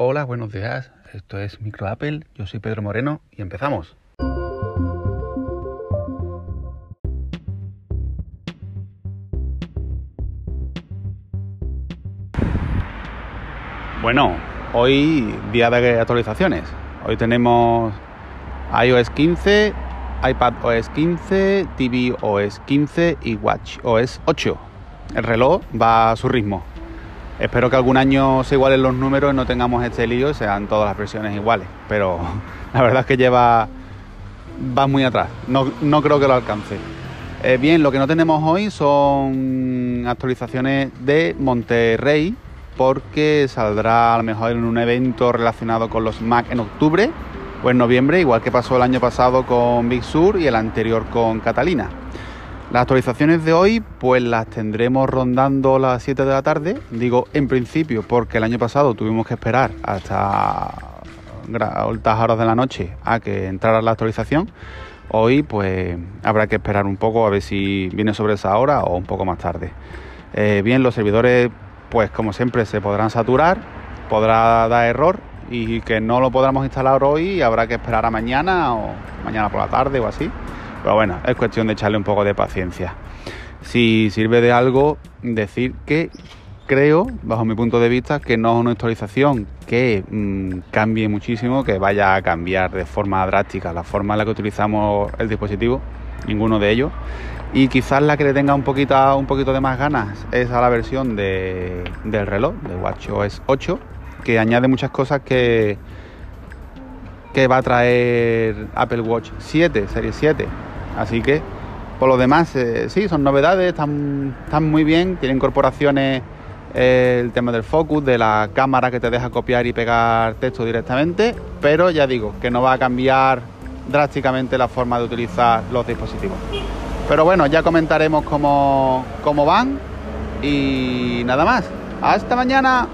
Hola, buenos días. Esto es Micro Apple. Yo soy Pedro Moreno y empezamos. Bueno, hoy día de actualizaciones. Hoy tenemos iOS 15, iPad OS 15, TV OS 15 y Watch OS 8. El reloj va a su ritmo. Espero que algún año se igualen los números y no tengamos este lío y sean todas las versiones iguales. Pero la verdad es que lleva. va muy atrás. No, no creo que lo alcance. Eh, bien, lo que no tenemos hoy son actualizaciones de Monterrey, porque saldrá a lo mejor en un evento relacionado con los Mac en octubre o en noviembre, igual que pasó el año pasado con Big Sur y el anterior con Catalina. Las actualizaciones de hoy pues las tendremos rondando las 7 de la tarde, digo en principio porque el año pasado tuvimos que esperar hasta altas horas de la noche a que entrara la actualización. Hoy pues habrá que esperar un poco a ver si viene sobre esa hora o un poco más tarde. Eh, bien, los servidores pues como siempre se podrán saturar, podrá dar error y que no lo podamos instalar hoy y habrá que esperar a mañana o mañana por la tarde o así. Pero bueno, es cuestión de echarle un poco de paciencia. Si sirve de algo, decir que creo, bajo mi punto de vista, que no es una actualización que mmm, cambie muchísimo, que vaya a cambiar de forma drástica la forma en la que utilizamos el dispositivo, ninguno de ellos. Y quizás la que le tenga un poquito, un poquito de más ganas es a la versión de, del reloj, de WatchOS 8, que añade muchas cosas que, que va a traer Apple Watch 7, serie 7. Así que, por lo demás, eh, sí, son novedades, están, muy bien, tienen incorporaciones eh, el tema del focus, de la cámara que te deja copiar y pegar texto directamente, pero ya digo, que no va a cambiar drásticamente la forma de utilizar los dispositivos. Pero bueno, ya comentaremos cómo, cómo van y nada más. Hasta mañana.